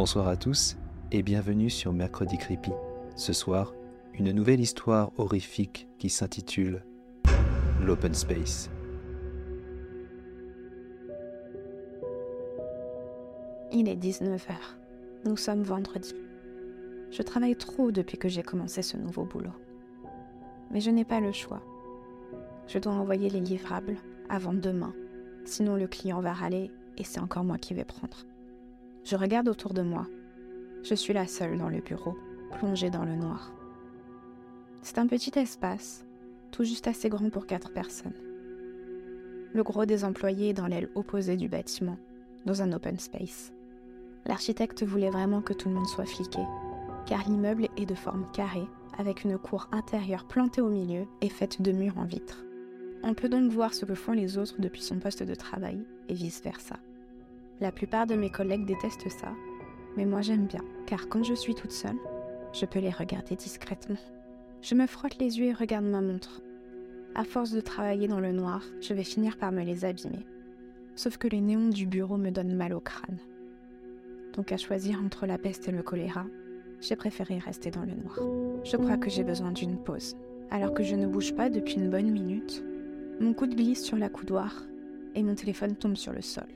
Bonsoir à tous et bienvenue sur Mercredi Creepy. Ce soir, une nouvelle histoire horrifique qui s'intitule L'Open Space. Il est 19h. Nous sommes vendredi. Je travaille trop depuis que j'ai commencé ce nouveau boulot. Mais je n'ai pas le choix. Je dois envoyer les livrables avant demain, sinon le client va râler et c'est encore moi qui vais prendre. Je regarde autour de moi. Je suis la seule dans le bureau, plongée dans le noir. C'est un petit espace, tout juste assez grand pour quatre personnes. Le gros des employés est dans l'aile opposée du bâtiment, dans un open space. L'architecte voulait vraiment que tout le monde soit fliqué, car l'immeuble est de forme carrée, avec une cour intérieure plantée au milieu et faite de murs en vitre. On peut donc voir ce que font les autres depuis son poste de travail, et vice-versa. La plupart de mes collègues détestent ça, mais moi j'aime bien, car quand je suis toute seule, je peux les regarder discrètement. Je me frotte les yeux et regarde ma montre. À force de travailler dans le noir, je vais finir par me les abîmer. Sauf que les néons du bureau me donnent mal au crâne. Donc à choisir entre la peste et le choléra, j'ai préféré rester dans le noir. Je crois que j'ai besoin d'une pause. Alors que je ne bouge pas depuis une bonne minute, mon coude glisse sur la coudoir et mon téléphone tombe sur le sol.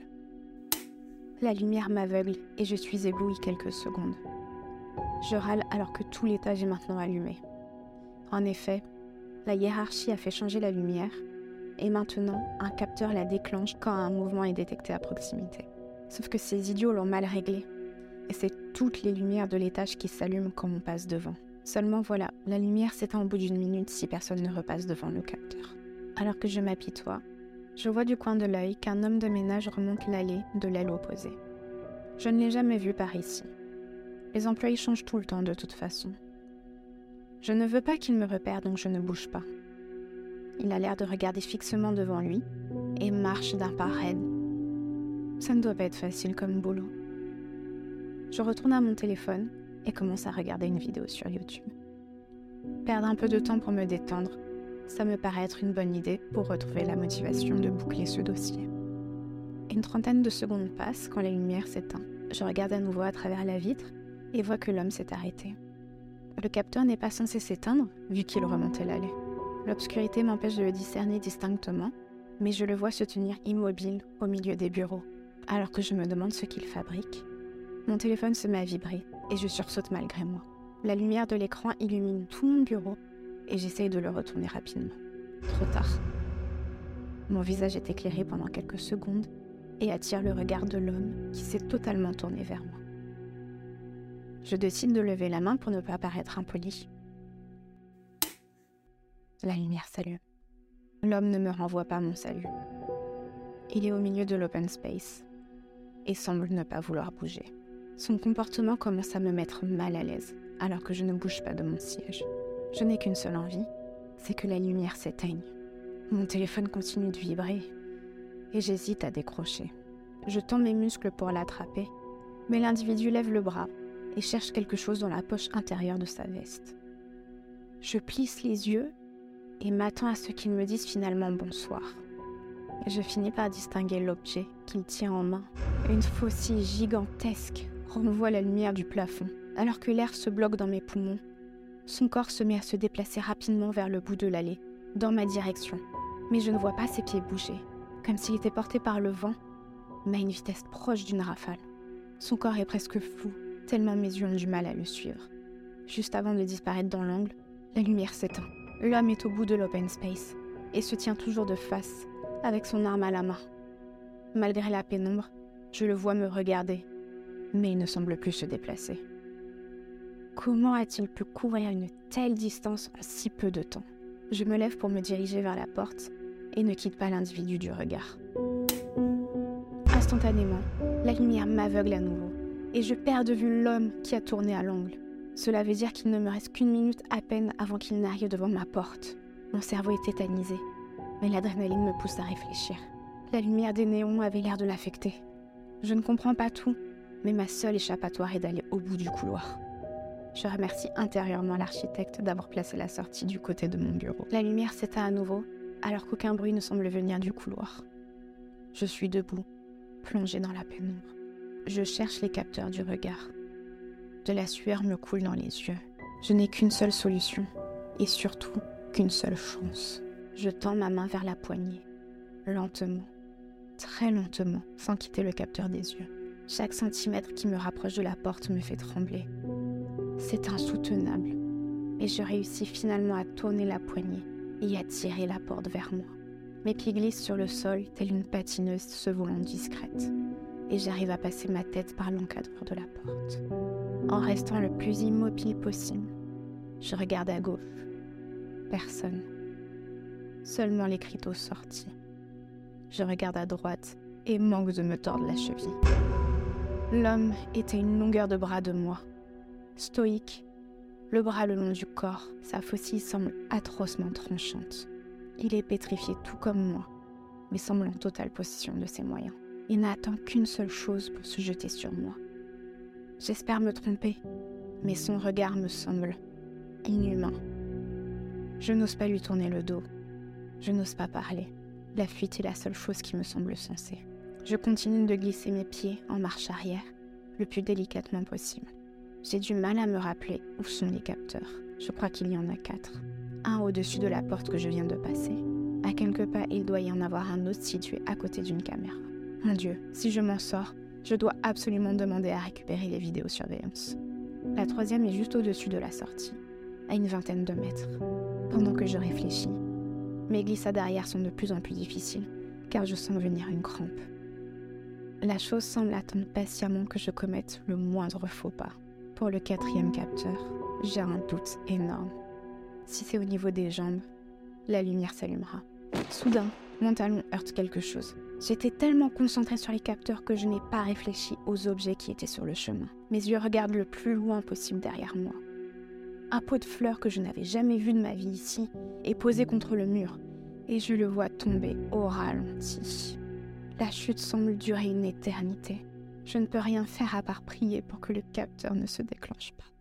La lumière m'aveugle et je suis éblouie quelques secondes. Je râle alors que tout l'étage est maintenant allumé. En effet, la hiérarchie a fait changer la lumière et maintenant un capteur la déclenche quand un mouvement est détecté à proximité. Sauf que ces idiots l'ont mal réglé et c'est toutes les lumières de l'étage qui s'allument quand on passe devant. Seulement voilà, la lumière s'éteint au bout d'une minute si personne ne repasse devant le capteur. Alors que je m'apitoie, je vois du coin de l'œil qu'un homme de ménage remonte l'allée de l'aile opposée. Je ne l'ai jamais vu par ici. Les employés changent tout le temps de toute façon. Je ne veux pas qu'il me repère donc je ne bouge pas. Il a l'air de regarder fixement devant lui et marche d'un pas raide. Ça ne doit pas être facile comme boulot. Je retourne à mon téléphone et commence à regarder une vidéo sur YouTube. Perdre un peu de temps pour me détendre ça me paraît être une bonne idée pour retrouver la motivation de boucler ce dossier. Une trentaine de secondes passent quand la lumière s'éteint. Je regarde à nouveau à travers la vitre et vois que l'homme s'est arrêté. Le capteur n'est pas censé s'éteindre vu qu'il remontait l'allée. L'obscurité m'empêche de le discerner distinctement, mais je le vois se tenir immobile au milieu des bureaux, alors que je me demande ce qu'il fabrique. Mon téléphone se met à vibrer et je sursaute malgré moi. La lumière de l'écran illumine tout mon bureau et j'essaye de le retourner rapidement. Trop tard. Mon visage est éclairé pendant quelques secondes et attire le regard de l'homme qui s'est totalement tourné vers moi. Je décide de lever la main pour ne pas paraître impoli. La lumière s'allume. L'homme ne me renvoie pas mon salut. Il est au milieu de l'open space et semble ne pas vouloir bouger. Son comportement commence à me mettre mal à l'aise alors que je ne bouge pas de mon siège. Je n'ai qu'une seule envie, c'est que la lumière s'éteigne. Mon téléphone continue de vibrer et j'hésite à décrocher. Je tends mes muscles pour l'attraper, mais l'individu lève le bras et cherche quelque chose dans la poche intérieure de sa veste. Je plisse les yeux et m'attends à ce qu'il me dise finalement bonsoir. Je finis par distinguer l'objet qu'il tient en main. Une faucille gigantesque renvoie la lumière du plafond, alors que l'air se bloque dans mes poumons son corps se met à se déplacer rapidement vers le bout de l'allée, dans ma direction. Mais je ne vois pas ses pieds bouger, comme s'il était porté par le vent, mais à une vitesse proche d'une rafale. Son corps est presque flou, tellement mes yeux ont du mal à le suivre. Juste avant de disparaître dans l'angle, la lumière s'éteint. L'homme est au bout de l'open space et se tient toujours de face, avec son arme à la main. Malgré la pénombre, je le vois me regarder, mais il ne semble plus se déplacer. Comment a-t-il pu couvrir une telle distance en si peu de temps Je me lève pour me diriger vers la porte et ne quitte pas l'individu du regard. Instantanément, la lumière m'aveugle à nouveau et je perds de vue l'homme qui a tourné à l'angle. Cela veut dire qu'il ne me reste qu'une minute à peine avant qu'il n'arrive devant ma porte. Mon cerveau est tétanisé, mais l'adrénaline me pousse à réfléchir. La lumière des néons avait l'air de l'affecter. Je ne comprends pas tout, mais ma seule échappatoire est d'aller au bout du couloir. Je remercie intérieurement l'architecte d'avoir placé la sortie du côté de mon bureau. La lumière s'éteint à nouveau, alors qu'aucun bruit ne semble venir du couloir. Je suis debout, plongée dans la pénombre. Je cherche les capteurs du regard, De la sueur me coule dans les yeux. Je n'ai qu'une seule solution, et surtout qu'une seule chance. Je tends ma main vers la poignée, lentement, très lentement, sans quitter le capteur des yeux. Chaque centimètre qui me rapproche de la porte me fait trembler. C'est insoutenable, et je réussis finalement à tourner la poignée et à tirer la porte vers moi. Mes pieds glissent sur le sol, telle une patineuse se volant discrète, et j'arrive à passer ma tête par l'encadreur de la porte. En restant le plus immobile possible, je regarde à gauche. Personne. Seulement les criteaux sortis. Je regarde à droite et manque de me tordre la cheville. L'homme était une longueur de bras de moi. Stoïque, le bras le long du corps, sa faucille semble atrocement tranchante. Il est pétrifié tout comme moi, mais semble en totale possession de ses moyens. Il n'attend qu'une seule chose pour se jeter sur moi. J'espère me tromper, mais son regard me semble inhumain. Je n'ose pas lui tourner le dos. Je n'ose pas parler. La fuite est la seule chose qui me semble sensée. Je continue de glisser mes pieds en marche arrière, le plus délicatement possible. J'ai du mal à me rappeler où sont les capteurs. Je crois qu'il y en a quatre. Un au-dessus de la porte que je viens de passer. À quelques pas, il doit y en avoir un autre situé à côté d'une caméra. Mon Dieu, si je m'en sors, je dois absolument demander à récupérer les vidéosurveillance. La troisième est juste au-dessus de la sortie, à une vingtaine de mètres. Pendant que je réfléchis, mes glissades arrière sont de plus en plus difficiles, car je sens venir une crampe. La chose semble attendre patiemment que je commette le moindre faux pas. Pour le quatrième capteur, j'ai un doute énorme. Si c'est au niveau des jambes, la lumière s'allumera. Soudain, mon talon heurte quelque chose. J'étais tellement concentrée sur les capteurs que je n'ai pas réfléchi aux objets qui étaient sur le chemin. Mes yeux regardent le plus loin possible derrière moi. Un pot de fleurs que je n'avais jamais vu de ma vie ici est posé contre le mur et je le vois tomber au ralenti. La chute semble durer une éternité. Je ne peux rien faire à part prier pour que le capteur ne se déclenche pas.